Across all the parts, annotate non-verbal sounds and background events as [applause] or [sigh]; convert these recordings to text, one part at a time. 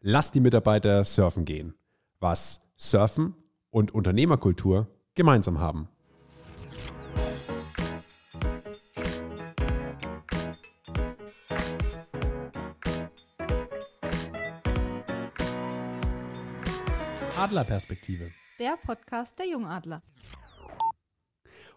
Lass die Mitarbeiter surfen gehen. Was Surfen und Unternehmerkultur gemeinsam haben. Adlerperspektive. Der Podcast der Jungadler.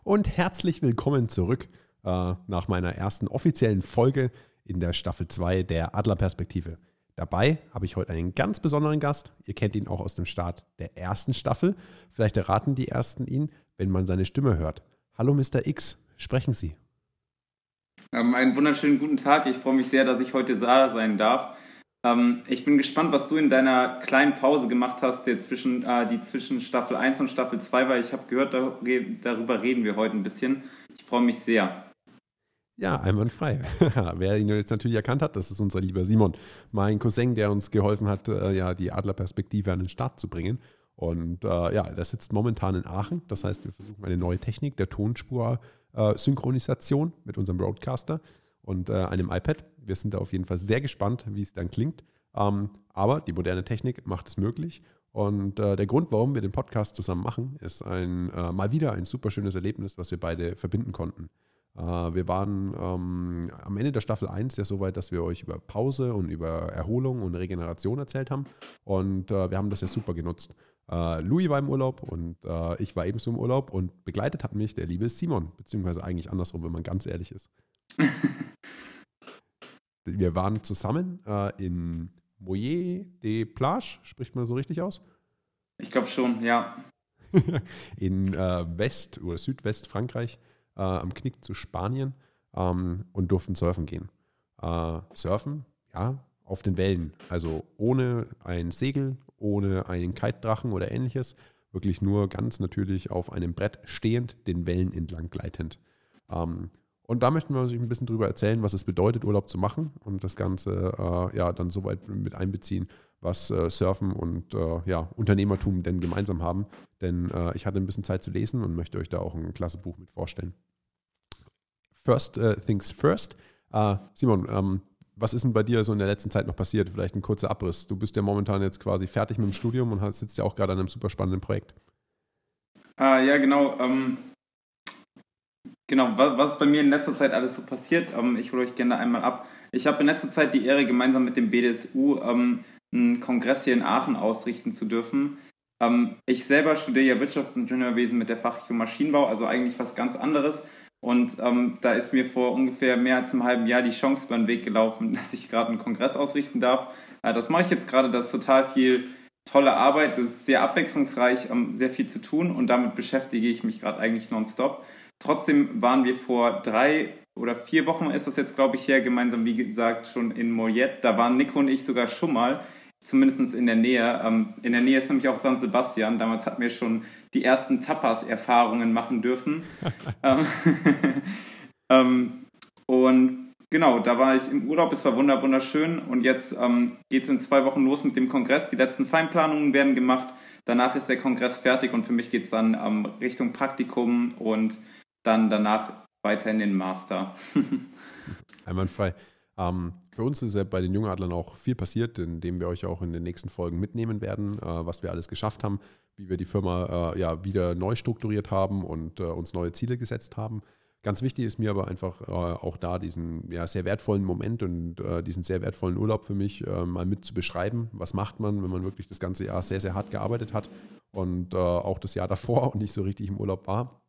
Und herzlich willkommen zurück äh, nach meiner ersten offiziellen Folge in der Staffel 2 der Adlerperspektive. Dabei habe ich heute einen ganz besonderen Gast. Ihr kennt ihn auch aus dem Start der ersten Staffel. Vielleicht erraten die Ersten ihn, wenn man seine Stimme hört. Hallo Mr. X, sprechen Sie. Ähm, einen wunderschönen guten Tag. Ich freue mich sehr, dass ich heute Sarah sein darf. Ähm, ich bin gespannt, was du in deiner kleinen Pause gemacht hast, der zwischen, äh, die zwischen Staffel 1 und Staffel 2 war. Ich habe gehört, darüber reden wir heute ein bisschen. Ich freue mich sehr. Ja, einwandfrei. [laughs] Wer ihn jetzt natürlich erkannt hat, das ist unser lieber Simon, mein Cousin, der uns geholfen hat, äh, ja, die Adlerperspektive an den Start zu bringen. Und äh, ja, der sitzt momentan in Aachen. Das heißt, wir versuchen eine neue Technik der Tonspur-Synchronisation mit unserem Broadcaster und äh, einem iPad. Wir sind da auf jeden Fall sehr gespannt, wie es dann klingt. Ähm, aber die moderne Technik macht es möglich. Und äh, der Grund, warum wir den Podcast zusammen machen, ist ein, äh, mal wieder ein super schönes Erlebnis, was wir beide verbinden konnten. Äh, wir waren ähm, am Ende der Staffel 1 ja so weit, dass wir euch über Pause und über Erholung und Regeneration erzählt haben. Und äh, wir haben das ja super genutzt. Äh, Louis war im Urlaub und äh, ich war ebenso im Urlaub und begleitet hat mich der liebe Simon, beziehungsweise eigentlich andersrum, wenn man ganz ehrlich ist. [laughs] wir waren zusammen äh, in Moyer de Plage, spricht man so richtig aus? Ich glaube schon, ja. [laughs] in äh, West- oder Südwest-Frankreich äh, am Knick zu Spanien ähm, und durften surfen gehen. Äh, surfen, ja, auf den Wellen. Also ohne ein Segel, ohne einen Kitedrachen oder ähnliches. Wirklich nur ganz natürlich auf einem Brett stehend, den Wellen entlang gleitend. Ähm, und da möchten wir uns ein bisschen drüber erzählen, was es bedeutet, Urlaub zu machen und das Ganze äh, ja dann soweit mit einbeziehen, was äh, Surfen und äh, ja, Unternehmertum denn gemeinsam haben. Denn äh, ich hatte ein bisschen Zeit zu lesen und möchte euch da auch ein klasse Buch mit vorstellen. First uh, things first. Uh, Simon, ähm, was ist denn bei dir so in der letzten Zeit noch passiert? Vielleicht ein kurzer Abriss. Du bist ja momentan jetzt quasi fertig mit dem Studium und sitzt ja auch gerade an einem super spannenden Projekt. Ah, ja, genau. Ähm, genau, was, was, bei mir in letzter Zeit alles so passiert? Ähm, ich hole euch gerne einmal ab. Ich habe in letzter Zeit die Ehre, gemeinsam mit dem BDSU ähm, einen Kongress hier in Aachen ausrichten zu dürfen. Ähm, ich selber studiere ja Wirtschaftsingenieurwesen mit der Fachrichtung Maschinenbau, also eigentlich was ganz anderes. Und ähm, da ist mir vor ungefähr mehr als einem halben Jahr die Chance über den Weg gelaufen, [laughs] dass ich gerade einen Kongress ausrichten darf. Äh, das mache ich jetzt gerade, das ist total viel tolle Arbeit, das ist sehr abwechslungsreich, ähm, sehr viel zu tun und damit beschäftige ich mich gerade eigentlich nonstop. Trotzdem waren wir vor drei oder vier Wochen ist das jetzt, glaube ich, her, gemeinsam, wie gesagt, schon in Moyet. Da waren Nico und ich sogar schon mal, zumindest in der Nähe. Ähm, in der Nähe ist nämlich auch San Sebastian. Damals hatten wir schon die ersten Tapas-Erfahrungen machen dürfen. [laughs] Ähm, [laughs] ähm, und genau, da war ich im Urlaub, es war wunderschön und jetzt ähm, geht es in zwei Wochen los mit dem Kongress. Die letzten Feinplanungen werden gemacht. Danach ist der Kongress fertig und für mich geht es dann ähm, Richtung Praktikum und dann danach weiter in den Master. [laughs] Einwandfrei. Ähm, für uns ist ja bei den Jungadlern auch viel passiert, indem wir euch auch in den nächsten Folgen mitnehmen werden, äh, was wir alles geschafft haben, wie wir die Firma äh, ja wieder neu strukturiert haben und äh, uns neue Ziele gesetzt haben. Ganz wichtig ist mir aber einfach auch da diesen ja, sehr wertvollen Moment und diesen sehr wertvollen Urlaub für mich mal mit zu beschreiben. Was macht man, wenn man wirklich das ganze Jahr sehr, sehr hart gearbeitet hat und auch das Jahr davor [laughs] und nicht so richtig im Urlaub war.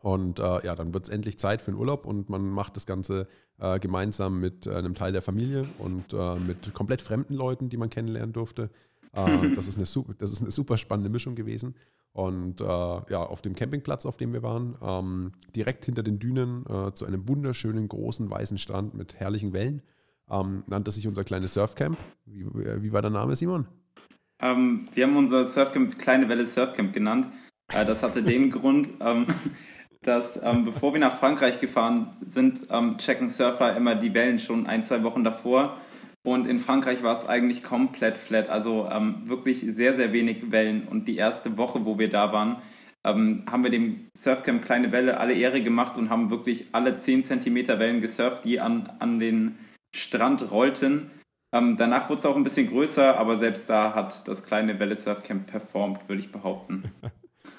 Und äh, ja, dann wird es endlich Zeit für einen Urlaub und man macht das Ganze äh, gemeinsam mit äh, einem Teil der Familie und äh, mit komplett fremden Leuten, die man kennenlernen durfte. Äh, [laughs] das, ist eine, das ist eine super spannende Mischung gewesen. Und äh, ja, auf dem Campingplatz, auf dem wir waren, ähm, direkt hinter den Dünen zu einem wunderschönen großen weißen Strand mit herrlichen Wellen, ähm, nannte sich unser kleines Surfcamp. Wie, wie war der Name, Simon? Ähm, wir haben unser Surfcamp Kleine Welle Surfcamp genannt. das hatte den [laughs] Grund, ähm, dass ähm, bevor wir nach Frankreich gefahren sind, ähm, checken Surfer immer die Wellen schon ein, zwei Wochen davor. Und in Frankreich war es eigentlich komplett flat, also ähm, wirklich sehr, sehr wenig Wellen. Und die erste Woche, wo wir da waren, ähm, haben wir dem Surfcamp Kleine Welle alle Ehre gemacht und haben wirklich alle 10 cm Wellen gesurft, die an, an den Strand rollten. Ähm, danach wurde es auch ein bisschen größer, aber selbst da hat das kleine Welle Surf Camp performt, würde ich behaupten. [laughs]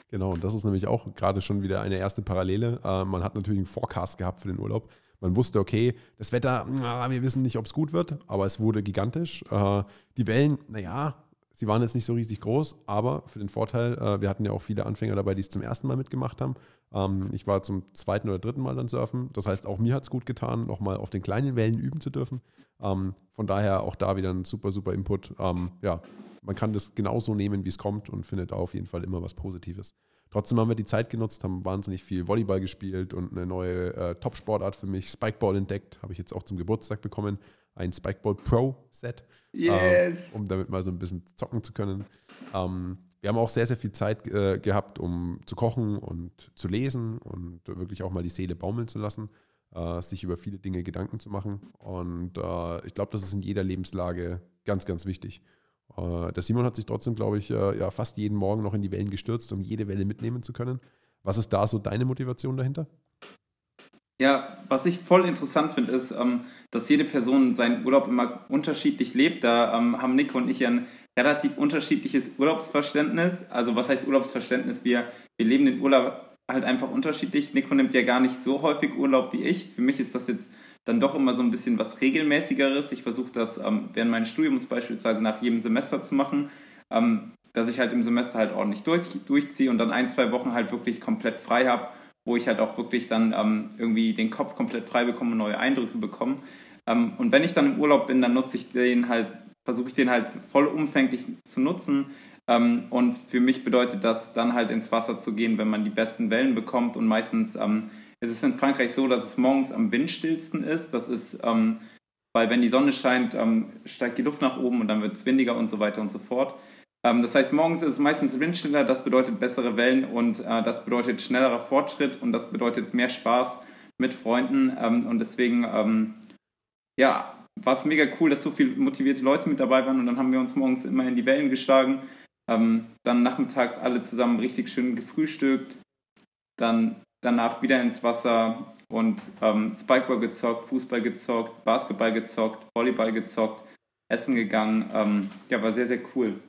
genau, und das ist nämlich auch gerade schon wieder eine erste Parallele. Äh, man hat natürlich einen Forecast gehabt für den Urlaub. Man wusste, okay, das Wetter, na, wir wissen nicht, ob es gut wird, aber es wurde gigantisch. Äh, die Wellen, naja, sie waren jetzt nicht so riesig groß, aber für den Vorteil, äh, wir hatten ja auch viele Anfänger dabei, die es zum ersten Mal mitgemacht haben. Ähm, ich war zum zweiten oder dritten Mal dann surfen. Das heißt, auch mir hat es gut getan, nochmal auf den kleinen Wellen üben zu dürfen. Ähm, von daher auch da wieder ein super, super Input. Ähm, ja, man kann das genauso nehmen, wie es kommt und findet da auf jeden Fall immer was Positives. Trotzdem haben wir die Zeit genutzt, haben wahnsinnig viel Volleyball gespielt und eine neue äh, Top-Sportart für mich, Spikeball, entdeckt. Habe ich jetzt auch zum Geburtstag bekommen. Ein Spikeball Pro-Set. Yes. Äh, um damit mal so ein bisschen zocken zu können. Ähm, wir haben auch sehr, sehr viel Zeit äh, gehabt, um zu kochen und zu lesen und wirklich auch mal die Seele baumeln zu lassen, äh, sich über viele Dinge Gedanken zu machen. Und äh, ich glaube, das ist in jeder Lebenslage ganz, ganz wichtig. Äh, der Simon hat sich trotzdem, glaube ich, äh, ja, fast jeden Morgen noch in die Wellen gestürzt, um jede Welle mitnehmen zu können. Was ist da so deine Motivation dahinter? Ja, was ich voll interessant finde, ist, ähm, dass jede Person seinen Urlaub immer unterschiedlich lebt. Da ähm, haben Nico und ich ein relativ unterschiedliches Urlaubsverständnis. Also was heißt Urlaubsverständnis? Wir, wir leben den Urlaub halt einfach unterschiedlich. Nico nimmt ja gar nicht so häufig Urlaub wie ich. Für mich ist das jetzt dann doch immer so ein bisschen was regelmäßigeres. Ich versuche das ähm, während meines Studiums beispielsweise nach jedem Semester zu machen, ähm, dass ich halt im Semester halt ordentlich durch, durchziehe und dann ein, zwei Wochen halt wirklich komplett frei habe, wo ich halt auch wirklich dann ähm, irgendwie den Kopf komplett frei bekomme und neue Eindrücke bekomme. Ähm, und wenn ich dann im Urlaub bin, dann nutze ich den halt, versuche ich den halt vollumfänglich zu nutzen. Ähm, und für mich bedeutet das dann halt ins Wasser zu gehen, wenn man die besten Wellen bekommt und meistens ähm, es ist in Frankreich so, dass es morgens am windstillsten ist. Das ist, ähm, weil wenn die Sonne scheint, ähm, steigt die Luft nach oben und dann wird es windiger und so weiter und so fort. Ähm, das heißt, morgens ist es meistens windstiller, das bedeutet bessere Wellen und äh, das bedeutet schnellerer Fortschritt und das bedeutet mehr Spaß mit Freunden. Ähm, und deswegen, ähm, ja, war es mega cool, dass so viele motivierte Leute mit dabei waren und dann haben wir uns morgens immer in die Wellen geschlagen. Ähm, dann nachmittags alle zusammen richtig schön gefrühstückt, dann danach wieder ins Wasser und ähm, Spikeball gezockt, Fußball gezockt, Basketball gezockt, Volleyball gezockt, essen gegangen. Ähm, ja, war sehr, sehr cool.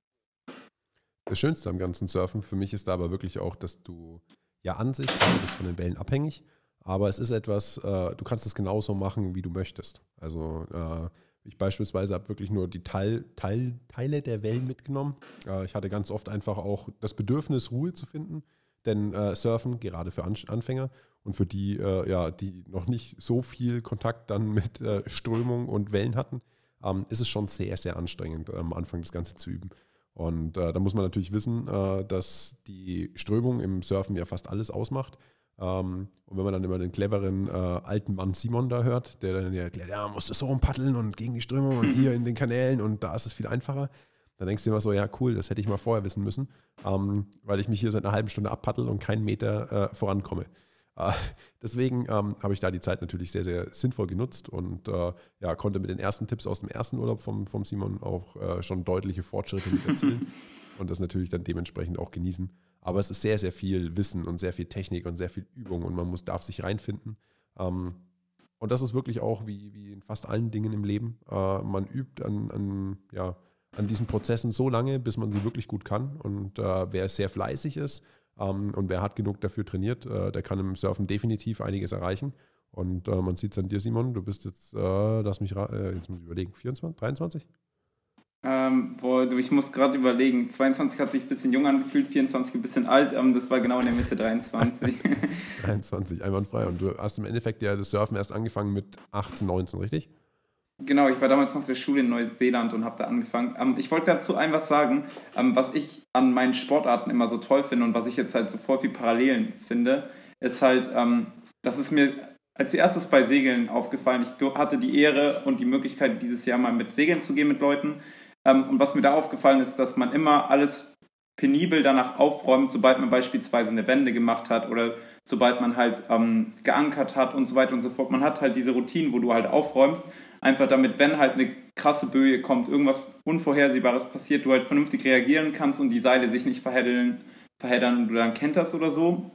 Das Schönste am ganzen Surfen für mich ist da aber wirklich auch, dass du ja an sich, du bist von den Wellen abhängig, aber es ist etwas, äh, du kannst es genauso machen, wie du möchtest. Also äh, ich beispielsweise habe wirklich nur die Teil, Teil, Teile der Wellen mitgenommen. Äh, ich hatte ganz oft einfach auch das Bedürfnis, Ruhe zu finden. Denn äh, Surfen, gerade für Anfänger und für die, äh, ja, die noch nicht so viel Kontakt dann mit äh, Strömung und Wellen hatten, ähm, ist es schon sehr, sehr anstrengend, am Anfang das Ganze zu üben. Und äh, da muss man natürlich wissen, äh, dass die Strömung im Surfen ja fast alles ausmacht. Ähm, und wenn man dann immer den cleveren äh, alten Mann Simon da hört, der dann ja erklärt, ja, man muss das so rumpaddeln und gegen die Strömung und hier in den Kanälen und da ist es viel einfacher, dann denkst du immer so, ja cool, das hätte ich mal vorher wissen müssen, ähm, weil ich mich hier seit einer halben Stunde abpaddel und keinen Meter äh, vorankomme. Äh, [laughs] deswegen ähm, habe ich da die Zeit natürlich sehr, sehr sinnvoll genutzt und äh, ja, konnte mit den ersten Tipps aus dem ersten Urlaub vom, vom Simon auch äh, schon deutliche Fortschritte erzielen [laughs] und das natürlich dann dementsprechend auch genießen. Aber es ist sehr, sehr viel Wissen und sehr viel Technik und sehr viel Übung und man muss, darf sich reinfinden. Ähm, und das ist wirklich auch wie, wie in fast allen Dingen im Leben. Äh, man übt an, an ja, an diesen Prozessen so lange, bis man sie wirklich gut kann. Und äh, wer sehr fleißig ist ähm, und wer hart genug dafür trainiert, äh, der kann im Surfen definitiv einiges erreichen. Und äh, man sieht es an dir, Simon, du bist jetzt, äh, lass mich, äh, jetzt muss ich überlegen, 24, 23? Ähm, boah, ich muss gerade überlegen, 22 hat sich ein bisschen jung angefühlt, 24 ein bisschen alt, ähm, das war genau in der Mitte 23. 23, [laughs] [laughs] einwandfrei. Und du hast im Endeffekt ja das Surfen erst angefangen mit 18, 19, richtig? Genau, ich war damals noch in der Schule in Neuseeland und habe da angefangen. Ähm, ich wollte dazu ein was sagen, ähm, was ich an meinen Sportarten immer so toll finde und was ich jetzt halt so voll viel Parallelen finde, ist halt, ähm, dass es mir als erstes bei Segeln aufgefallen. Ich hatte die Ehre und die Möglichkeit, dieses Jahr mal mit Segeln zu gehen mit Leuten. Ähm, und was mir da aufgefallen ist, dass man immer alles penibel danach aufräumt, sobald man beispielsweise eine Wende gemacht hat oder sobald man halt ähm, geankert hat und so weiter und so fort. Man hat halt diese Routinen, wo du halt aufräumst Einfach damit, wenn halt eine krasse Böe kommt, irgendwas Unvorhersehbares passiert, du halt vernünftig reagieren kannst und die Seile sich nicht verheddeln, verheddern und du dann kenterst oder so.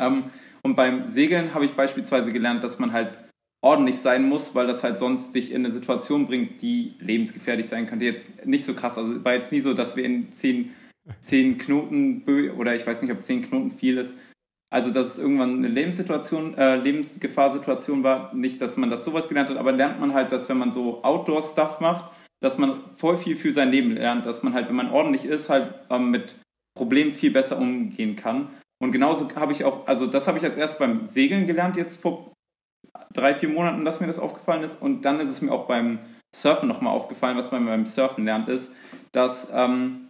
Ähm, und beim Segeln habe ich beispielsweise gelernt, dass man halt ordentlich sein musst, weil das halt sonst dich in eine Situation bringt, die lebensgefährlich sein könnte. Jetzt nicht so krass, also war jetzt nie so, dass wir in zehn, zehn Knoten oder ich weiß nicht, ob zehn Knoten viel ist. Also, dass es irgendwann eine Lebenssituation, äh, Lebensgefahrsituation war, nicht, dass man das sowas gelernt hat, aber lernt man halt, dass wenn man so Outdoor-Stuff macht, dass man voll viel für sein Leben lernt, dass man halt, wenn man ordentlich ist, halt ähm, mit Problemen viel besser umgehen kann. Und genauso habe ich auch, also das habe ich als erst beim Segeln gelernt, jetzt vor drei, vier Monaten, dass mir das aufgefallen ist. Und dann ist es mir auch beim Surfen nochmal aufgefallen, was man beim Surfen lernt, ist, dass ähm,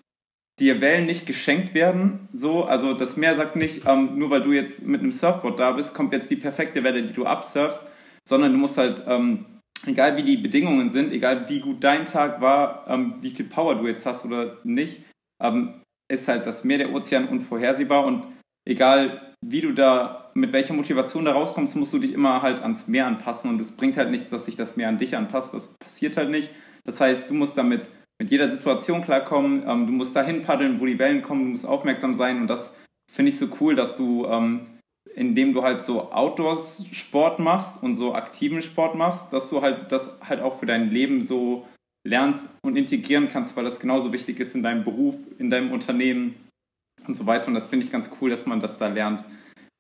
dir Wellen nicht geschenkt werden. So, also das Meer sagt nicht, ähm, nur weil du jetzt mit einem Surfboard da bist, kommt jetzt die perfekte Welle, die du absurfst, sondern du musst halt, ähm, egal wie die Bedingungen sind, egal wie gut dein Tag war, ähm, wie viel Power du jetzt hast oder nicht, ähm, ist halt das Meer, der Ozean unvorhersehbar und egal wie du da, mit welcher Motivation da rauskommst, musst du dich immer halt ans Meer anpassen und es bringt halt nichts, dass sich das Meer an dich anpasst, das passiert halt nicht. Das heißt, du musst damit mit jeder Situation klarkommen, ähm, du musst dahin paddeln, wo die Wellen kommen, du musst aufmerksam sein und das finde ich so cool, dass du, ähm, indem du halt so Outdoors-Sport machst und so aktiven Sport machst, dass du halt das halt auch für dein Leben so lernst und integrieren kannst, weil das genauso wichtig ist in deinem Beruf, in deinem Unternehmen und so weiter. Und das finde ich ganz cool, dass man das da lernt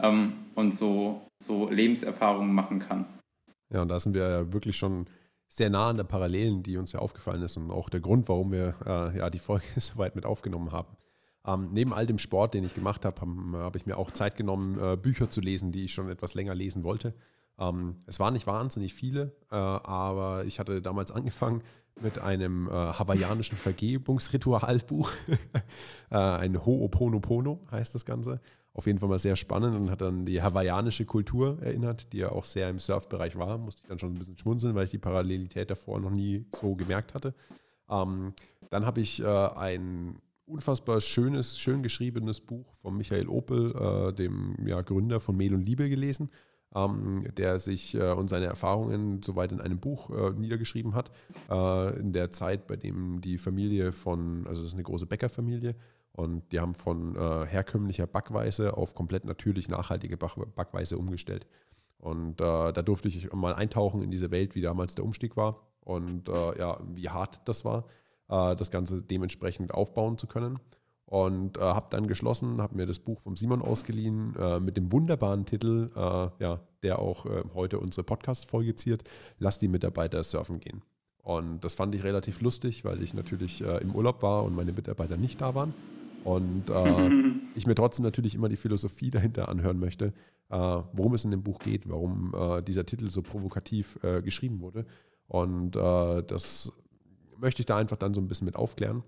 ähm, und so, so Lebenserfahrungen machen kann. Ja, und da sind wir ja wirklich schon sehr nah an der Parallelen, die uns ja aufgefallen ist und auch der Grund, warum wir äh, ja die Folge [laughs] so weit mit aufgenommen haben. Ähm, neben all dem Sport, den ich gemacht habe, habe hab ich mir auch Zeit genommen, äh, Bücher zu lesen, die ich schon etwas länger lesen wollte. Ähm, es waren nicht wahnsinnig viele, äh, aber ich hatte damals angefangen mit einem äh, hawaiianischen Vergebungsritualbuch. [laughs] äh, ein Ho'oponopono heißt das Ganze. Auf jeden Fall mal sehr spannend und hat dann die hawaiianische Kultur erinnert, die ja auch sehr im Surfbereich war. Musste ich dann schon ein bisschen schmunzeln, weil ich die Parallelität davor noch nie so gemerkt hatte. Ähm, dann habe ich äh, ein unfassbar schönes, schön geschriebenes Buch von Michael Opel, äh, dem ja, Gründer von Mehl und Liebe, gelesen ähm, der sich äh, und seine Erfahrungen soweit in einem Buch äh, niedergeschrieben hat. Äh, in der Zeit, bei dem die Familie von, also das ist eine große Bäckerfamilie, und die haben von äh, herkömmlicher Backweise auf komplett natürlich nachhaltige Backweise umgestellt. Und äh, da durfte ich mal eintauchen in diese Welt, wie damals der Umstieg war und äh, ja, wie hart das war, das Ganze dementsprechend aufbauen zu können und äh, habe dann geschlossen, habe mir das Buch vom Simon ausgeliehen äh, mit dem wunderbaren Titel, äh, ja, der auch äh, heute unsere Podcast-Folge ziert, Lass die Mitarbeiter surfen gehen. Und das fand ich relativ lustig, weil ich natürlich äh, im Urlaub war und meine Mitarbeiter nicht da waren. Und äh, [laughs] ich mir trotzdem natürlich immer die Philosophie dahinter anhören möchte, worum es in dem Buch geht, warum dieser Titel so provokativ geschrieben wurde. Und das möchte ich da einfach dann so ein bisschen mit aufklären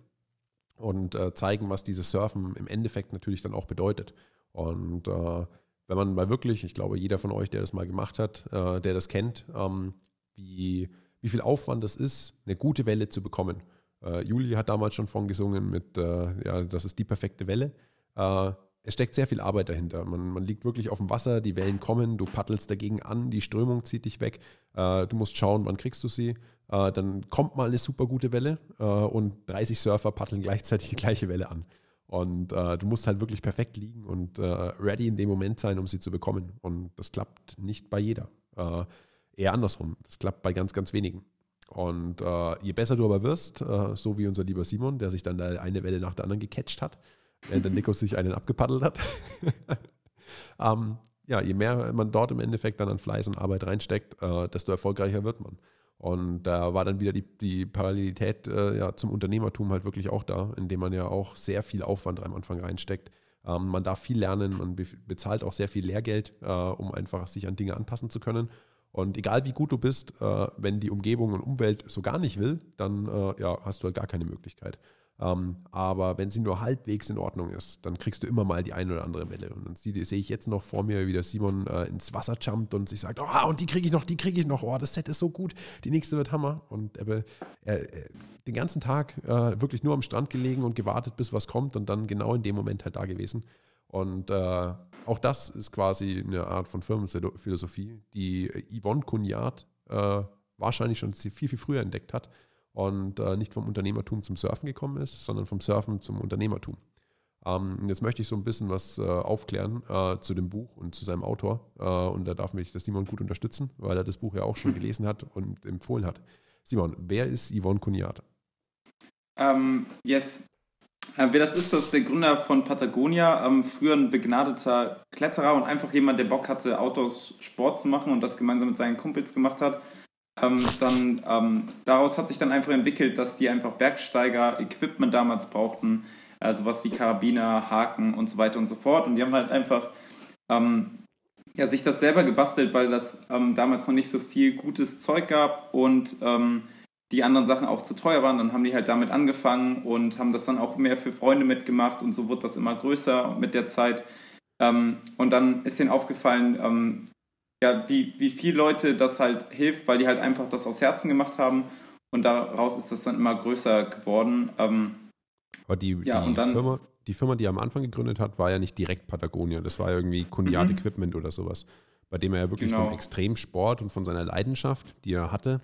und äh, zeigen, was dieses Surfen im Endeffekt natürlich dann auch bedeutet. Und äh, wenn man mal wirklich, ich glaube, jeder von euch, der das mal gemacht hat, äh, der das kennt, ähm, wie, wie viel Aufwand das ist, eine gute Welle zu bekommen. Äh, Juli hat damals schon von gesungen mit, äh, ja, das ist die perfekte Welle. Äh, es steckt sehr viel Arbeit dahinter. Man, man, liegt wirklich auf dem Wasser, die Wellen kommen, du paddelst dagegen an, die Strömung zieht dich weg. du musst schauen, wann kriegst du sie. Äh, dann kommt mal eine super gute Welle äh, und 30 Surfer paddeln gleichzeitig die gleiche Welle an. Und äh, du musst halt wirklich perfekt liegen und äh, ready in dem Moment sein, um sie zu bekommen. Und das klappt nicht bei jeder. Äh, eher andersrum. Das klappt bei ganz, ganz wenigen. Und äh, je besser du aber wirst, so wie unser lieber Simon, der sich dann da eine Welle nach der anderen gecatcht hat, während der Nikos sich einen abgepaddelt hat, [laughs] ähm, ja, je mehr man dort im Endeffekt dann an Fleiß und Arbeit reinsteckt, desto erfolgreicher wird man. Und da war dann wieder die, die Parallelität äh, ja, zum Unternehmertum halt wirklich auch da, indem man ja auch sehr viel Aufwand am Anfang reinsteckt. Ähm, man darf viel lernen, man be bezahlt auch sehr viel Lehrgeld, äh, um einfach sich an Dinge anpassen zu können. Und egal wie gut du bist, äh, wenn die Umgebung und Umwelt so gar nicht will, dann äh, ja, hast du halt gar keine Möglichkeit. Ähm, aber wenn sie nur halbwegs in Ordnung ist, dann kriegst du immer mal die eine oder andere Welle. Und dann sehe ich jetzt noch vor mir, wie der Simon äh, ins Wasser jumpt und sich sagt, oh, und die kriege ich noch, die kriege ich noch, oh, das Set ist so gut, die nächste wird Hammer. Und er, er, den ganzen Tag äh, wirklich nur am Strand gelegen und gewartet, bis was kommt und dann genau in dem Moment halt da gewesen. Und äh, auch das ist quasi eine Art von Firmenphilosophie, die Yvonne Cugnard äh, wahrscheinlich schon viel, viel früher entdeckt hat und äh, nicht vom Unternehmertum zum Surfen gekommen ist, sondern vom Surfen zum Unternehmertum. Ähm, jetzt möchte ich so ein bisschen was äh, aufklären äh, zu dem Buch und zu seinem Autor. Äh, und da darf mich das Simon gut unterstützen, weil er das Buch ja auch schon gelesen hat und empfohlen hat. Simon, wer ist Yvonne Kuniat? Ähm, yes. Äh, wer das ist, das ist der Gründer von Patagonia, ähm, früher ein begnadeter Kletterer und einfach jemand, der Bock hatte, Autos Sport zu machen und das gemeinsam mit seinen Kumpels gemacht hat. Ähm, dann ähm, daraus hat sich dann einfach entwickelt, dass die einfach Bergsteiger Equipment damals brauchten, äh, sowas wie Karabiner, Haken und so weiter und so fort. Und die haben halt einfach ähm, ja, sich das selber gebastelt, weil das ähm, damals noch nicht so viel gutes Zeug gab und ähm, die anderen Sachen auch zu teuer waren. Dann haben die halt damit angefangen und haben das dann auch mehr für Freunde mitgemacht und so wurde das immer größer mit der Zeit. Ähm, und dann ist ihnen aufgefallen, ähm, ja, wie, wie viel Leute das halt hilft, weil die halt einfach das aus Herzen gemacht haben und daraus ist das dann immer größer geworden. Ähm, aber die, ja, die, dann, Firma, die Firma, die er am Anfang gegründet hat, war ja nicht direkt Patagonia. Das war ja irgendwie Kuniat mhm. Equipment oder sowas. Bei dem er ja wirklich genau. vom Extremsport und von seiner Leidenschaft, die er hatte,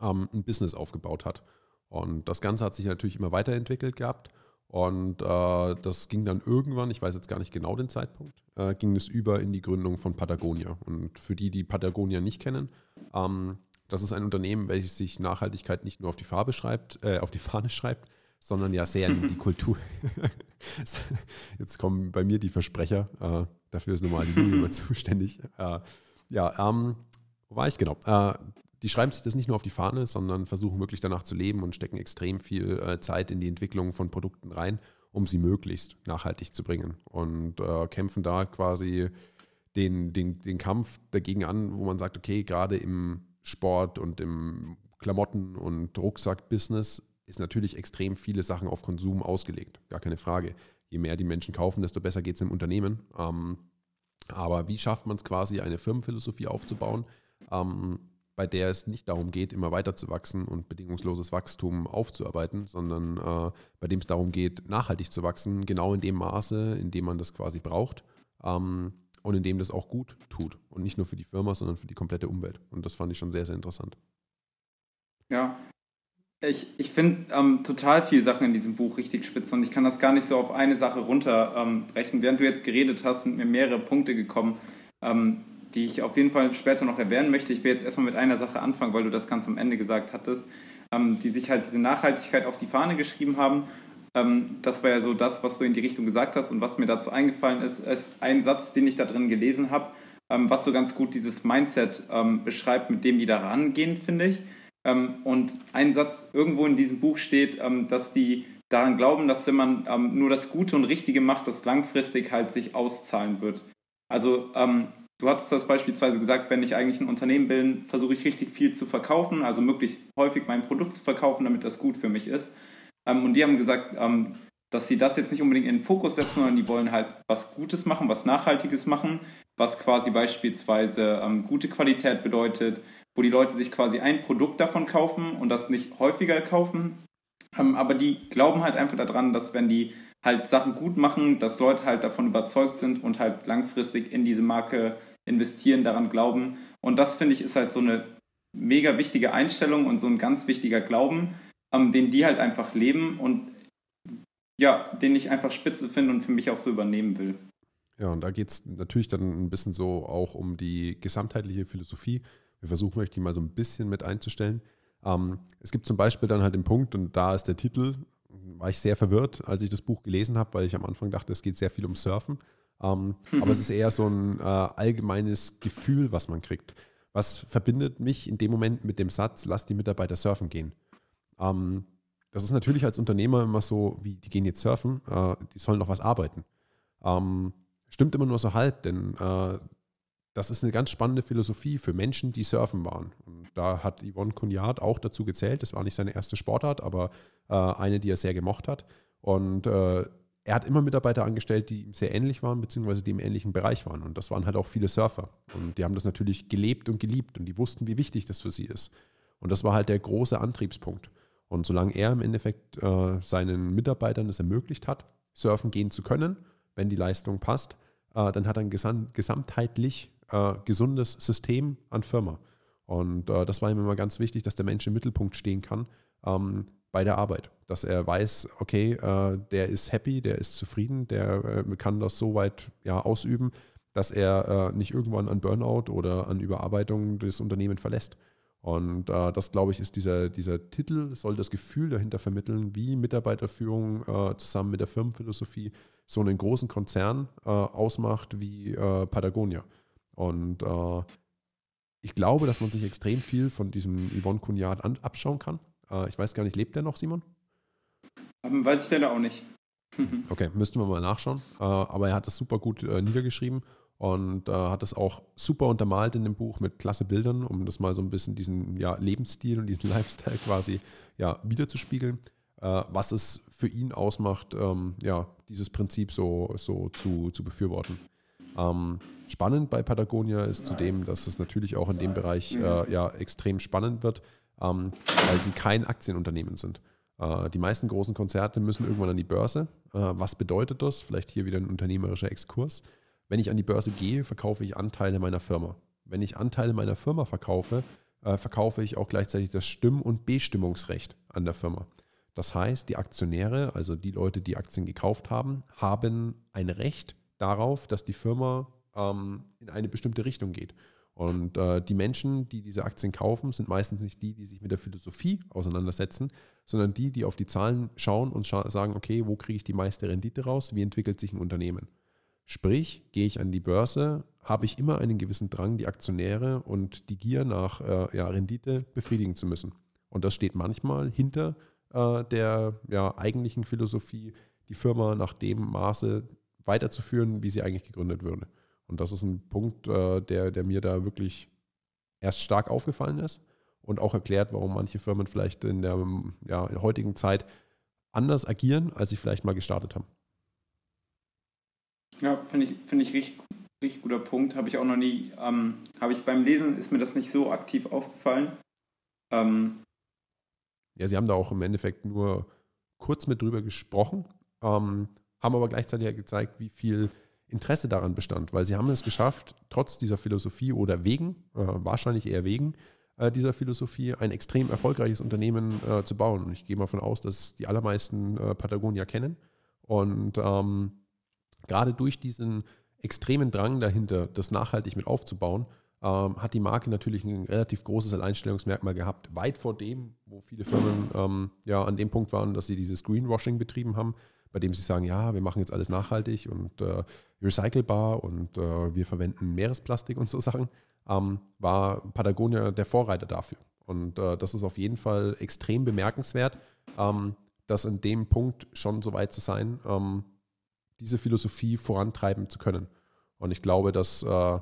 ähm, ein Business aufgebaut hat. Und das Ganze hat sich natürlich immer weiterentwickelt gehabt. Und äh, das ging dann irgendwann, ich weiß jetzt gar nicht genau den Zeitpunkt, äh, ging es über in die Gründung von Patagonia. Und für die, die Patagonia nicht kennen, ähm, das ist ein Unternehmen, welches sich Nachhaltigkeit nicht nur auf die Farbe schreibt, äh, auf die Fahne schreibt, sondern ja sehr in die [laughs] Kultur. [laughs] Jetzt kommen bei mir die Versprecher. Äh, dafür ist normal die Julia immer [laughs] zuständig. Äh, ja, ähm, wo war ich genau? Die schreiben sich das nicht nur auf die Fahne, sondern versuchen wirklich danach zu leben und stecken extrem viel äh, Zeit in die Entwicklung von Produkten rein, um sie möglichst nachhaltig zu bringen. Und äh, kämpfen da quasi den, den, den Kampf dagegen an, wo man sagt, okay, gerade im Sport und im Klamotten- und Rucksack-Business ist natürlich extrem viele Sachen auf Konsum ausgelegt. Gar keine Frage. Je mehr die Menschen kaufen, desto besser geht es im Unternehmen. Ähm, aber wie schafft man es quasi, eine Firmenphilosophie aufzubauen, ähm, bei der es nicht darum geht, immer weiter zu wachsen und bedingungsloses Wachstum aufzuarbeiten, sondern äh, bei dem es darum geht, nachhaltig zu wachsen, genau in dem Maße, in dem man das quasi braucht ähm, und in dem das auch gut tut. Und nicht nur für die Firma, sondern für die komplette Umwelt. Und das fand ich schon sehr, sehr interessant. Ja, ich, ich finde ähm, total viele Sachen in diesem Buch richtig spitze und ich kann das gar nicht so auf eine Sache runterbrechen. Ähm, Während du jetzt geredet hast, sind mir mehrere Punkte gekommen, ähm, die ich auf jeden Fall später noch erwähnen möchte. Ich will jetzt erstmal mit einer Sache anfangen, weil du das ganz am Ende gesagt hattest, ähm, die sich halt diese Nachhaltigkeit auf die Fahne geschrieben haben. Ähm, das war ja so das, was du in die Richtung gesagt hast und was mir dazu eingefallen ist, ist ein Satz, den ich da drin gelesen habe, ähm, was so ganz gut dieses Mindset beschreibt, mit dem die da rangehen, finde ich. Ähm, und ein Satz irgendwo in diesem Buch steht, ähm, dass die daran glauben, dass wenn man ähm, nur das Gute und Richtige macht, das langfristig halt sich auszahlen wird. Also du hattest das beispielsweise gesagt, wenn ich eigentlich ein Unternehmen bin, versuche ich richtig viel zu verkaufen, also möglichst häufig mein Produkt zu verkaufen, damit das gut für mich ist. und die haben gesagt, dass sie das jetzt nicht unbedingt in den Fokus setzen, sondern die wollen halt was Gutes machen, was Nachhaltiges machen, was quasi beispielsweise gute Qualität bedeutet, wo die Leute sich quasi ein Produkt davon kaufen und das nicht häufiger kaufen. Ähm, aber die glauben halt einfach daran, dass wenn die halt Sachen gut machen, dass Leute halt davon überzeugt sind und halt langfristig in diese Marke investieren, daran glauben. Und das finde ich ist halt so eine mega wichtige Einstellung und so ein ganz wichtiger Glauben, ähm, den die halt einfach leben und ja, den ich einfach spitze finde und für mich auch so übernehmen will. Ja, und da geht es natürlich dann ein bisschen so auch um die gesamtheitliche Philosophie. Wir versuchen euch die mal so ein bisschen mit einzustellen. Ähm, es gibt zum Beispiel dann halt den Punkt, und da ist der Titel, war ich sehr verwirrt, als ich das Buch gelesen habe, weil ich am Anfang dachte, es geht sehr viel um Surfen. Ähm, mhm. Aber es ist eher so ein äh, allgemeines Gefühl, was man kriegt. Was verbindet mich in dem Moment mit dem Satz, lass die Mitarbeiter surfen gehen? Ähm, das ist natürlich als Unternehmer immer so, wie die gehen jetzt surfen, äh, die sollen noch was arbeiten. Ähm, stimmt immer nur so halb, denn äh, das ist eine ganz spannende Philosophie für Menschen, die surfen waren. Und da hat Yvonne Cunard auch dazu gezählt. Das war nicht seine erste Sportart, aber äh, eine, die er sehr gemocht hat. Und äh, er hat immer Mitarbeiter angestellt, die ihm sehr ähnlich waren, beziehungsweise die im ähnlichen Bereich waren. Und das waren halt auch viele Surfer. Und die haben das natürlich gelebt und geliebt und die wussten, wie wichtig das für sie ist. Und das war halt der große Antriebspunkt. Und solange er im Endeffekt äh, seinen Mitarbeitern es ermöglicht hat, surfen gehen zu können, wenn die Leistung passt, äh, dann hat er gesam gesamtheitlich äh, gesundes System an Firma. Und äh, das war ihm immer ganz wichtig, dass der Mensch im Mittelpunkt stehen kann ähm, bei der Arbeit. Dass er weiß, okay, äh, der ist happy, der ist zufrieden, der äh, kann das so weit ja, ausüben, dass er äh, nicht irgendwann an Burnout oder an Überarbeitung des Unternehmens verlässt. Und äh, das, glaube ich, ist dieser, dieser Titel, soll das Gefühl dahinter vermitteln, wie Mitarbeiterführung äh, zusammen mit der Firmenphilosophie so einen großen Konzern äh, ausmacht wie äh, Patagonia. Und äh, ich glaube, dass man sich extrem viel von diesem Yvonne Cugnard abschauen kann. Äh, ich weiß gar nicht, lebt der noch, Simon? Ähm, weiß ich leider auch nicht. [laughs] okay, müssten wir mal nachschauen. aber er hat das super gut niedergeschrieben und äh, hat das auch super untermalt in dem Buch mit klasse Bildern, um das mal so ein bisschen diesen ja, Lebensstil und diesen [laughs] Lifestyle quasi ja, wiederzuspiegeln, äh, was es für ihn ausmacht, ähm, ja, dieses Prinzip so, so zu, zu befürworten. Ähm, spannend bei Patagonia ist zudem, dass es natürlich auch in dem Bereich äh, ja, extrem spannend wird, ähm, weil sie kein Aktienunternehmen sind. Äh, die meisten großen Konzerte müssen irgendwann an die Börse. Äh, was bedeutet das? Vielleicht hier wieder ein unternehmerischer Exkurs. Wenn ich an die Börse gehe, verkaufe ich Anteile meiner Firma. Wenn ich Anteile meiner Firma verkaufe, äh, verkaufe ich auch gleichzeitig das Stimm- und Bestimmungsrecht an der Firma. Das heißt, die Aktionäre, also die Leute, die Aktien gekauft haben, haben ein Recht darauf, dass die Firma ähm, in eine bestimmte Richtung geht. Und äh, die Menschen, die diese Aktien kaufen, sind meistens nicht die, die sich mit der Philosophie auseinandersetzen, sondern die, die auf die Zahlen schauen und scha sagen, okay, wo kriege ich die meiste Rendite raus, wie entwickelt sich ein Unternehmen. Sprich, gehe ich an die Börse, habe ich immer einen gewissen Drang, die Aktionäre und die Gier nach äh, ja, Rendite befriedigen zu müssen. Und das steht manchmal hinter äh, der ja, eigentlichen Philosophie, die Firma nach dem Maße weiterzuführen, wie sie eigentlich gegründet würde. Und das ist ein Punkt, äh, der, der mir da wirklich erst stark aufgefallen ist und auch erklärt, warum manche Firmen vielleicht in der, ja, in der heutigen Zeit anders agieren, als sie vielleicht mal gestartet haben. Ja, finde ich, find ich richtig, richtig guter Punkt. Habe ich auch noch nie, ähm, habe ich beim Lesen, ist mir das nicht so aktiv aufgefallen. Ähm, ja, Sie haben da auch im Endeffekt nur kurz mit drüber gesprochen, ähm, haben aber gleichzeitig ja gezeigt, wie viel Interesse daran bestand, weil Sie haben es geschafft, trotz dieser Philosophie oder wegen, äh, wahrscheinlich eher wegen, äh, dieser Philosophie ein extrem erfolgreiches Unternehmen äh, zu bauen. Und ich gehe mal davon aus, dass die allermeisten äh, Patagonia kennen. Und ähm, gerade durch diesen extremen Drang dahinter, das nachhaltig mit aufzubauen, ähm, hat die Marke natürlich ein relativ großes Alleinstellungsmerkmal gehabt, weit vor dem, wo viele Firmen ähm, ja an dem Punkt waren, dass sie dieses Greenwashing betrieben haben, bei dem sie sagen, ja, wir machen jetzt alles nachhaltig und äh, recycelbar und äh, wir verwenden Meeresplastik und so Sachen, ähm, war Patagonia der Vorreiter dafür. Und äh, das ist auf jeden Fall extrem bemerkenswert, ähm, das in dem Punkt schon so weit zu sein, ähm, diese Philosophie vorantreiben zu können. Und ich glaube, dass äh,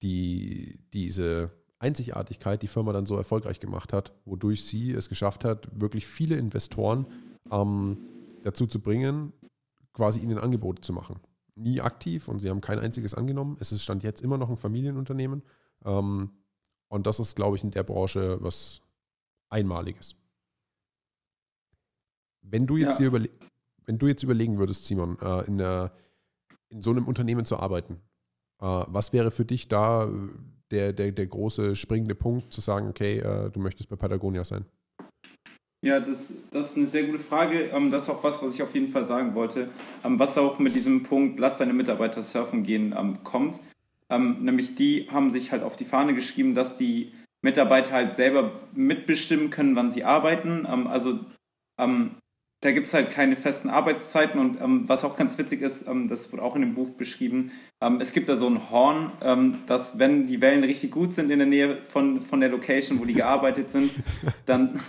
die, diese Einzigartigkeit die Firma dann so erfolgreich gemacht hat, wodurch sie es geschafft hat, wirklich viele Investoren ähm, dazu zu bringen, quasi ihnen Angebote zu machen. Nie aktiv und sie haben kein einziges angenommen. Es ist stand jetzt immer noch ein Familienunternehmen. Ähm, und das ist, glaube ich, in der Branche was Einmaliges. Wenn du jetzt ja. dir überlegst, wenn du jetzt überlegen würdest, Simon, äh, in, der, in so einem Unternehmen zu arbeiten, äh, was wäre für dich da äh, der, der, der große springende Punkt, zu sagen, okay, du möchtest bei Patagonia sein? Ja, das, das ist eine sehr gute Frage. Ähm, das ist auch was, was ich auf jeden Fall sagen wollte. Ähm, was auch mit diesem Punkt, lass deine Mitarbeiter surfen gehen, ähm, kommt. Nämlich die haben sich halt auf die Fahne geschrieben, dass die Mitarbeiter halt selber mitbestimmen können, wann sie arbeiten. Also da gibt es halt keine festen Arbeitszeiten und ähm, was auch ganz witzig ist, ähm, das wurde auch in dem Buch beschrieben, ähm, es gibt da so ein Horn, dass wenn die Wellen richtig gut sind in der Nähe von, von der Location, wo die gearbeitet sind, [laughs] dann,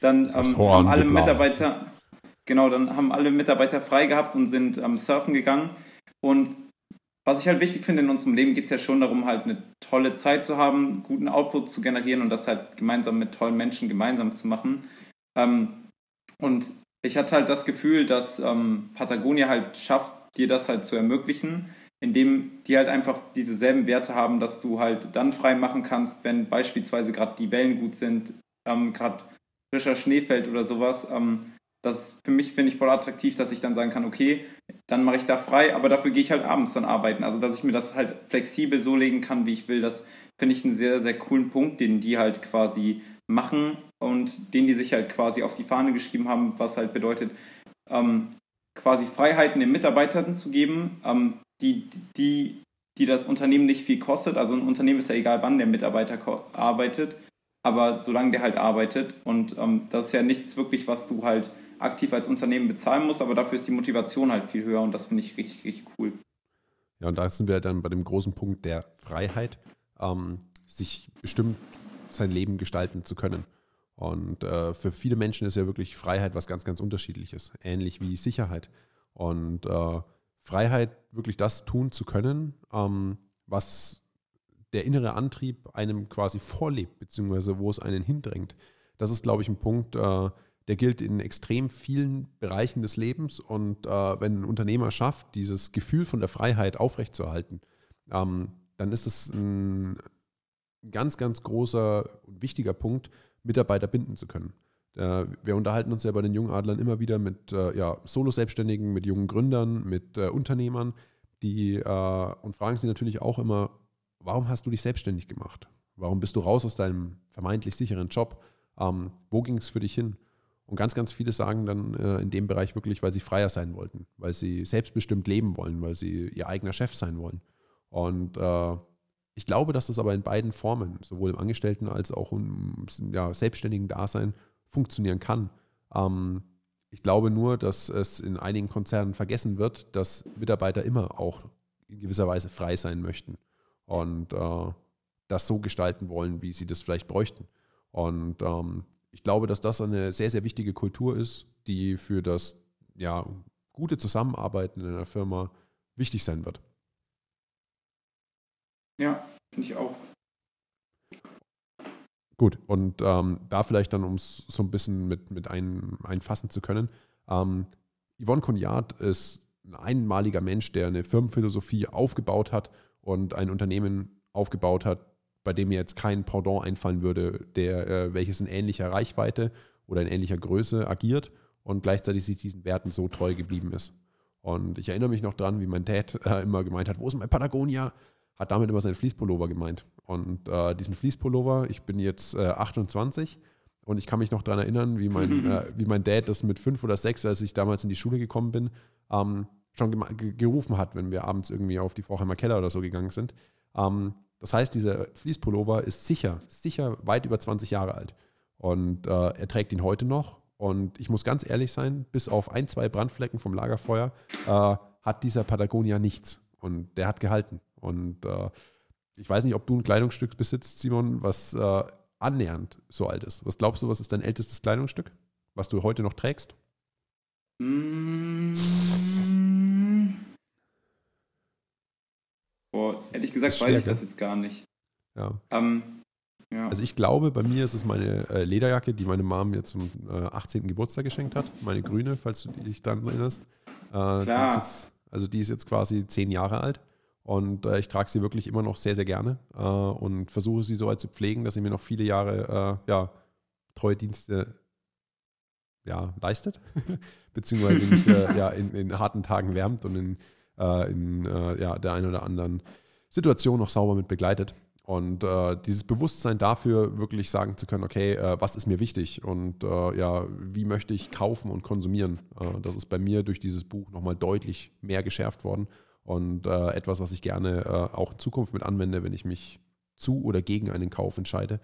dann ähm, haben alle Mitarbeiter, genau, dann haben alle Mitarbeiter frei gehabt und sind ähm, surfen gegangen und was ich halt wichtig finde in unserem Leben, geht es ja schon darum, halt eine tolle Zeit zu haben, guten Output zu generieren und das halt gemeinsam mit tollen Menschen gemeinsam zu machen. und ich hatte halt das Gefühl, dass ähm, Patagonia halt schafft, dir das halt zu ermöglichen, indem die halt einfach dieselben Werte haben, dass du halt dann frei machen kannst, wenn beispielsweise gerade die Wellen gut sind, ähm, gerade frischer Schnee fällt oder sowas. Ähm, das für mich finde ich voll attraktiv, dass ich dann sagen kann, okay, dann mache ich da frei, aber dafür gehe ich halt abends dann arbeiten. Also dass ich mir das halt flexibel so legen kann, wie ich will. Das finde ich einen sehr, sehr coolen Punkt, den die halt quasi machen und den die sich halt quasi auf die Fahne geschrieben haben, was halt bedeutet, ähm, quasi Freiheiten den Mitarbeitern zu geben, ähm, die, die, die das Unternehmen nicht viel kostet. Also ein Unternehmen ist ja egal, wann der Mitarbeiter arbeitet, aber solange der halt arbeitet. Und ähm, das ist ja nichts wirklich, was du halt aktiv als Unternehmen bezahlen musst, aber dafür ist die Motivation halt viel höher und das finde ich richtig, richtig cool. Ja, und da sind wir dann bei dem großen Punkt der Freiheit, ähm, sich bestimmt sein Leben gestalten zu können. Und äh, für viele Menschen ist ja wirklich Freiheit was ganz, ganz unterschiedliches, ähnlich wie Sicherheit. Und äh, Freiheit, wirklich das tun zu können, ähm, was der innere Antrieb einem quasi vorlebt, beziehungsweise wo es einen hindrängt. Das ist, glaube ich, ein Punkt, äh, der gilt in extrem vielen Bereichen des Lebens. Und äh, wenn ein Unternehmer schafft, dieses Gefühl von der Freiheit aufrechtzuerhalten, ähm, dann ist es ein ganz, ganz großer und wichtiger Punkt, Mitarbeiter binden zu können. Äh, wir unterhalten uns ja bei den jungen Adlern immer wieder mit äh, ja, Solo-Selbstständigen, mit jungen Gründern, mit äh, Unternehmern, die äh, und fragen sie natürlich auch immer, warum hast du dich selbstständig gemacht? Warum bist du raus aus deinem vermeintlich sicheren Job? Ähm, wo ging es für dich hin? Und ganz, ganz viele sagen dann äh, in dem Bereich wirklich, weil sie freier sein wollten, weil sie selbstbestimmt leben wollen, weil sie ihr eigener Chef sein wollen. Und äh, ich glaube, dass das aber in beiden Formen, sowohl im Angestellten als auch im ja, selbstständigen Dasein, funktionieren kann. Ähm, ich glaube nur, dass es in einigen Konzernen vergessen wird, dass Mitarbeiter immer auch in gewisser Weise frei sein möchten und äh, das so gestalten wollen, wie sie das vielleicht bräuchten. Und ähm, ich glaube, dass das eine sehr, sehr wichtige Kultur ist, die für das ja, gute Zusammenarbeiten in einer Firma wichtig sein wird. Ja, finde ich auch. Gut, und ähm, da vielleicht dann, um es so ein bisschen mit, mit ein, einfassen zu können, ähm, Yvonne Cognard ist ein einmaliger Mensch, der eine Firmenphilosophie aufgebaut hat und ein Unternehmen aufgebaut hat, bei dem mir jetzt kein Pendant einfallen würde, der, äh, welches in ähnlicher Reichweite oder in ähnlicher Größe agiert und gleichzeitig sich diesen Werten so treu geblieben ist. Und ich erinnere mich noch dran, wie mein Dad äh, immer gemeint hat, wo ist mein Patagonia? Hat damit immer seinen Fließpullover gemeint. Und äh, diesen Fließpullover, ich bin jetzt äh, 28 und ich kann mich noch daran erinnern, wie mein, [laughs] äh, wie mein Dad das mit fünf oder sechs, als ich damals in die Schule gekommen bin, ähm, schon gerufen hat, wenn wir abends irgendwie auf die Vorheimer Keller oder so gegangen sind. Ähm, das heißt, dieser Fließpullover ist sicher, sicher weit über 20 Jahre alt. Und äh, er trägt ihn heute noch. Und ich muss ganz ehrlich sein, bis auf ein, zwei Brandflecken vom Lagerfeuer äh, hat dieser Patagonia nichts. Und der hat gehalten. Und äh, ich weiß nicht, ob du ein Kleidungsstück besitzt, Simon, was äh, annähernd so alt ist. Was glaubst du, was ist dein ältestes Kleidungsstück, was du heute noch trägst? Mmh. Boah, ehrlich gesagt weiß ich das jetzt gar nicht. Ja. Ähm, ja. Also ich glaube, bei mir ist es meine äh, Lederjacke, die meine Mom mir zum äh, 18. Geburtstag geschenkt hat. Meine grüne, falls du dich daran erinnerst. Äh, Klar. Jetzt, also die ist jetzt quasi zehn Jahre alt. Und äh, ich trage sie wirklich immer noch sehr, sehr gerne äh, und versuche sie so weit zu pflegen, dass sie mir noch viele Jahre äh, ja, treue Dienste ja, leistet, [laughs] beziehungsweise mich ja, in, in harten Tagen wärmt und in äh, in äh, ja, der einen oder anderen Situation noch sauber mit begleitet. Und äh, dieses Bewusstsein dafür, wirklich sagen zu können, okay, äh, was ist mir wichtig und äh, ja, wie möchte ich kaufen und konsumieren, äh, das ist bei mir durch dieses Buch nochmal deutlich mehr geschärft worden und äh, etwas, was ich gerne äh, auch in Zukunft mit anwende, wenn ich mich zu oder gegen einen Kauf entscheide,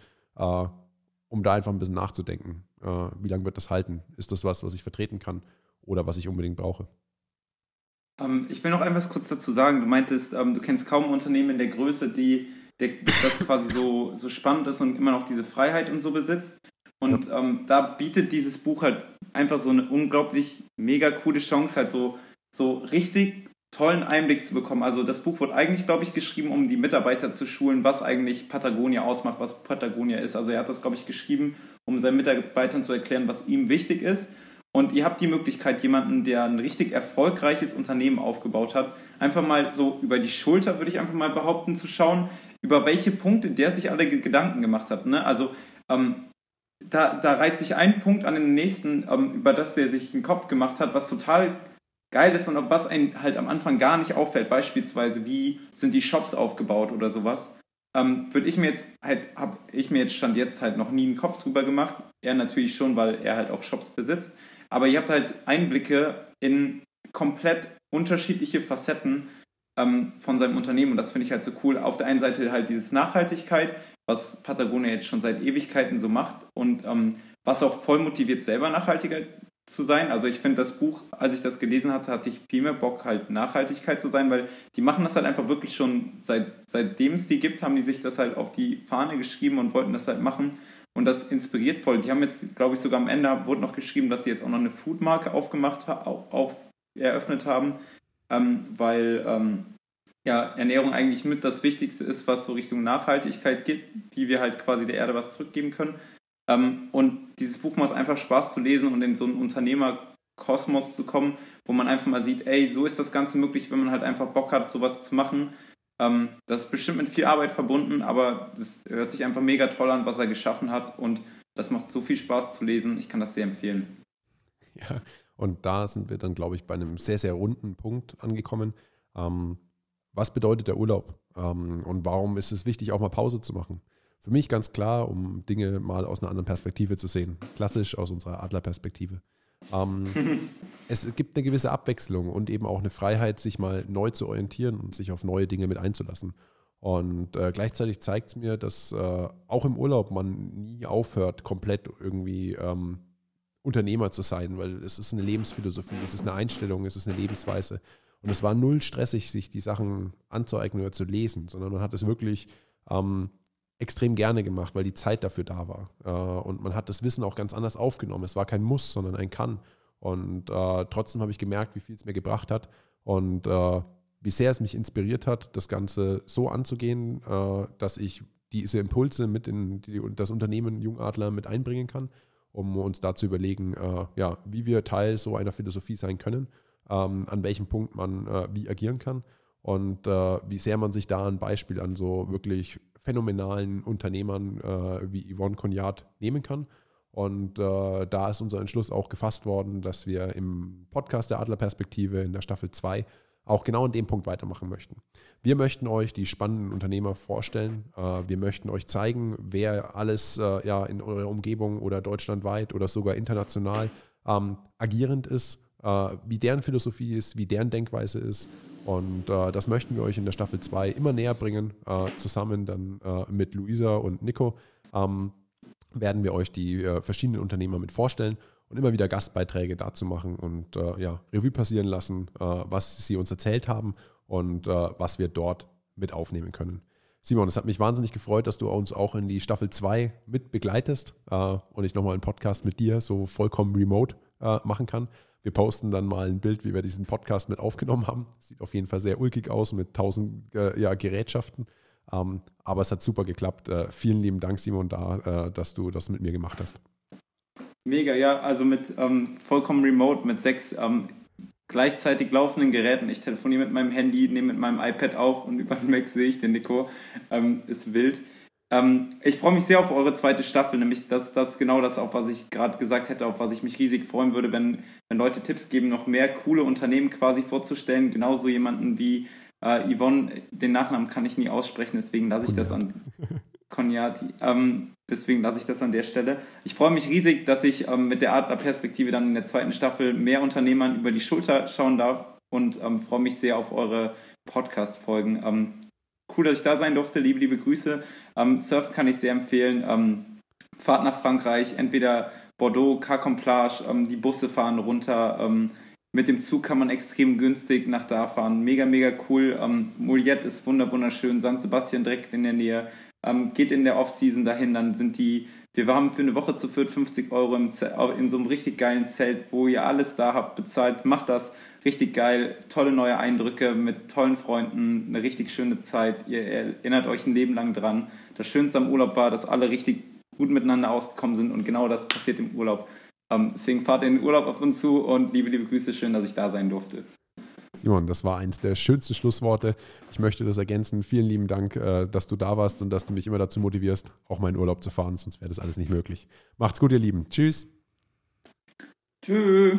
um da einfach ein bisschen nachzudenken. wie lange wird das halten? Ist das was, was ich vertreten kann oder was ich unbedingt brauche? Ähm, ich will noch etwas kurz dazu sagen. Du meintest, ähm, du kennst kaum Unternehmen in der Größe, die der, das quasi so, so spannend ist und immer noch diese Freiheit und so besitzt. Und ähm, da bietet dieses Buch halt einfach so eine unglaublich mega coole Chance, halt so, so richtig tollen Einblick zu bekommen. Also das Buch wurde eigentlich, glaube ich, geschrieben, um die Mitarbeiter zu schulen, was eigentlich Patagonia ausmacht, was Patagonia ist. Also er hat das, glaube ich, geschrieben, um seinen Mitarbeitern zu erklären, was ihm wichtig ist. Und ihr habt die Möglichkeit, jemanden, der ein richtig erfolgreiches Unternehmen aufgebaut hat, einfach mal so über die Schulter, würde ich einfach mal behaupten, zu schauen, über welche Punkte der sich alle Gedanken gemacht hat. Ne? Also ähm, da, da reiht sich ein Punkt an den nächsten, ähm, über das der sich einen Kopf gemacht hat, was total geil ist und was einem halt am Anfang gar nicht auffällt. Beispielsweise, wie sind die Shops aufgebaut oder sowas. ähm, würde ich mir jetzt halt, habe ich mir jetzt stand jetzt halt noch nie einen Kopf drüber gemacht. Er natürlich schon, weil er halt auch Shops besitzt. Aber ihr habt halt Einblicke in komplett unterschiedliche Facetten ähm, von seinem Unternehmen und das finde ich halt so cool. Auf der einen Seite halt dieses Nachhaltigkeit, was Patagonia jetzt schon seit Ewigkeiten so macht und ähm, was auch voll motiviert, selber nachhaltiger zu sein. Also ich finde das Buch, als ich das gelesen hatte, hatte ich viel mehr Bock, halt Nachhaltigkeit zu sein, weil die machen das halt einfach wirklich schon seit, seitdem es die gibt, haben die sich das halt auf die Fahne geschrieben und wollten das halt machen. Und das inspiriert voll. Die haben jetzt, glaube ich, sogar am Ende wurde noch geschrieben, dass sie jetzt auch noch eine Foodmarke aufgemacht auf, auf eröffnet haben, ähm, weil ähm, ja, Ernährung eigentlich mit das Wichtigste ist, was so Richtung Nachhaltigkeit geht, wie wir halt quasi der Erde was zurückgeben können. Ähm, und dieses Buch macht einfach Spaß zu lesen und in so einen Unternehmerkosmos zu kommen, wo man einfach mal sieht, ey, so ist das Ganze möglich, wenn man halt einfach Bock hat, sowas zu machen. Ähm, das ist bestimmt mit viel Arbeit verbunden, aber das hört sich einfach mega toll an, was er geschaffen hat und das macht so viel Spaß zu lesen. Ich kann das sehr empfehlen. Ja, und da sind wir dann, glaube ich, bei einem sehr, sehr runden Punkt angekommen. Ähm, was bedeutet der Urlaub? Und warum ist es wichtig, auch mal Pause zu machen? Für mich ganz klar, um Dinge mal aus einer anderen Perspektive zu sehen. Klassisch aus unserer Adlerperspektive. Ähm, [laughs] es gibt eine gewisse Abwechslung und eben auch eine Freiheit, sich mal neu zu orientieren und sich auf neue Dinge mit einzulassen. Und äh, gleichzeitig zeigt es mir, dass äh, auch im Urlaub man nie aufhört, komplett irgendwie ähm, Unternehmer zu sein, weil es ist eine Lebensphilosophie, es ist eine Einstellung, es ist eine Lebensweise. Und es war null stressig, sich die Sachen anzueignen oder zu lesen, sondern man hat es wirklich ähm, extrem gerne gemacht, weil die Zeit dafür da war. Äh, und man hat das Wissen auch ganz anders aufgenommen. Es war kein Muss, sondern ein Kann. Und äh, trotzdem habe ich gemerkt, wie viel es mir gebracht hat und äh, wie sehr es mich inspiriert hat, das Ganze so anzugehen, dass ich diese Impulse mit in das Unternehmen Jungadler mit einbringen kann um uns da zu überlegen, ja, wie wir Teil so einer Philosophie sein können, ähm, an welchem Punkt man wie agieren kann und wie sehr man sich da ein Beispiel an so wirklich phänomenalen Unternehmern äh, wie Yvonne Cognat nehmen kann. Und äh, da ist unser Entschluss auch gefasst worden, dass wir im Podcast der Adlerperspektive in der Staffel 2 auch genau an dem Punkt weitermachen möchten. Wir möchten euch die spannenden Unternehmer vorstellen. Äh, wir möchten euch zeigen, wer alles äh, ja, in eurer Umgebung oder deutschlandweit oder sogar international ähm, agierend ist, äh, wie deren Philosophie ist, wie deren Denkweise ist. Und äh, das möchten wir euch in der Staffel 2 immer näher bringen, äh, zusammen dann äh, mit Luisa und Nico. Ähm, werden wir euch die verschiedenen Unternehmer mit vorstellen und immer wieder Gastbeiträge dazu machen und äh, ja, Revue passieren lassen, äh, was sie uns erzählt haben und äh, was wir dort mit aufnehmen können. Simon, es hat mich wahnsinnig gefreut, dass du uns auch in die Staffel 2 mit begleitest äh, und ich nochmal einen Podcast mit dir so vollkommen remote äh, machen kann. Wir posten dann mal ein Bild, wie wir diesen Podcast mit aufgenommen haben. Sieht auf jeden Fall sehr ulkig aus mit tausend äh, ja, Gerätschaften. Ähm, aber es hat super geklappt. vielen lieben Dank, Simon, da, dass du das mit mir gemacht hast. Mega, ja, also mit ähm, vollkommen remote, mit sechs ähm, gleichzeitig laufenden Geräten. Ich telefoniere mit meinem Handy, nehme mit meinem iPad auf und [laughs] über den Mac sehe ich den Nico. Ähm, ist wild. Ähm, ich freue mich sehr auf eure zweite Staffel, nämlich das, das genau das, auf was ich gerade gesagt hätte, auf was ich mich riesig freuen würde, wenn, wenn Leute Tipps geben, noch mehr coole Unternehmen quasi vorzustellen. Genauso jemanden wie äh, Yvonne, den Nachnamen kann ich nie aussprechen, deswegen lasse ich das an Coniati. Ähm, deswegen lasse ich das an der Stelle. Ich freue mich riesig, dass ich ähm, mit der Adler-Perspektive dann in der zweiten Staffel mehr Unternehmern über die Schulter schauen darf und ähm, freue mich sehr auf eure Podcast-Folgen. Ähm, cool, dass ich da sein durfte. Liebe, liebe Grüße. Ähm, Surf kann ich sehr empfehlen. Ähm, Fahrt nach Frankreich, entweder Bordeaux, Carcomplage, ähm, die Busse fahren runter. mit dem Zug kann man extrem günstig nach da fahren. Mega, mega cool. Ähm, Mouliette ist wunderschön. San Sebastian direkt in der Nähe. Ähm, geht in der Offseason dahin, dann sind die, wir haben für eine Woche zu viert 50 Euro in so einem richtig geilen Zelt, wo ihr alles da habt, bezahlt. Macht das richtig geil, tolle neue Eindrücke mit tollen Freunden, eine richtig schöne Zeit. Ihr erinnert euch ein Leben lang dran. Das Schönste am Urlaub war, dass alle richtig gut miteinander ausgekommen sind und genau das passiert im Urlaub. Ähm, deswegen fahrt in den Urlaub ab und zu und liebe, liebe Grüße, schön, dass ich da sein durfte. Simon, das war eins der schönsten Schlussworte. Ich möchte das ergänzen. Vielen lieben Dank, äh, dass du da warst und dass du mich immer dazu motivierst, auch meinen Urlaub zu fahren, sonst wäre das alles nicht möglich. Macht's gut, ihr Lieben. Tschüss. Tschüss.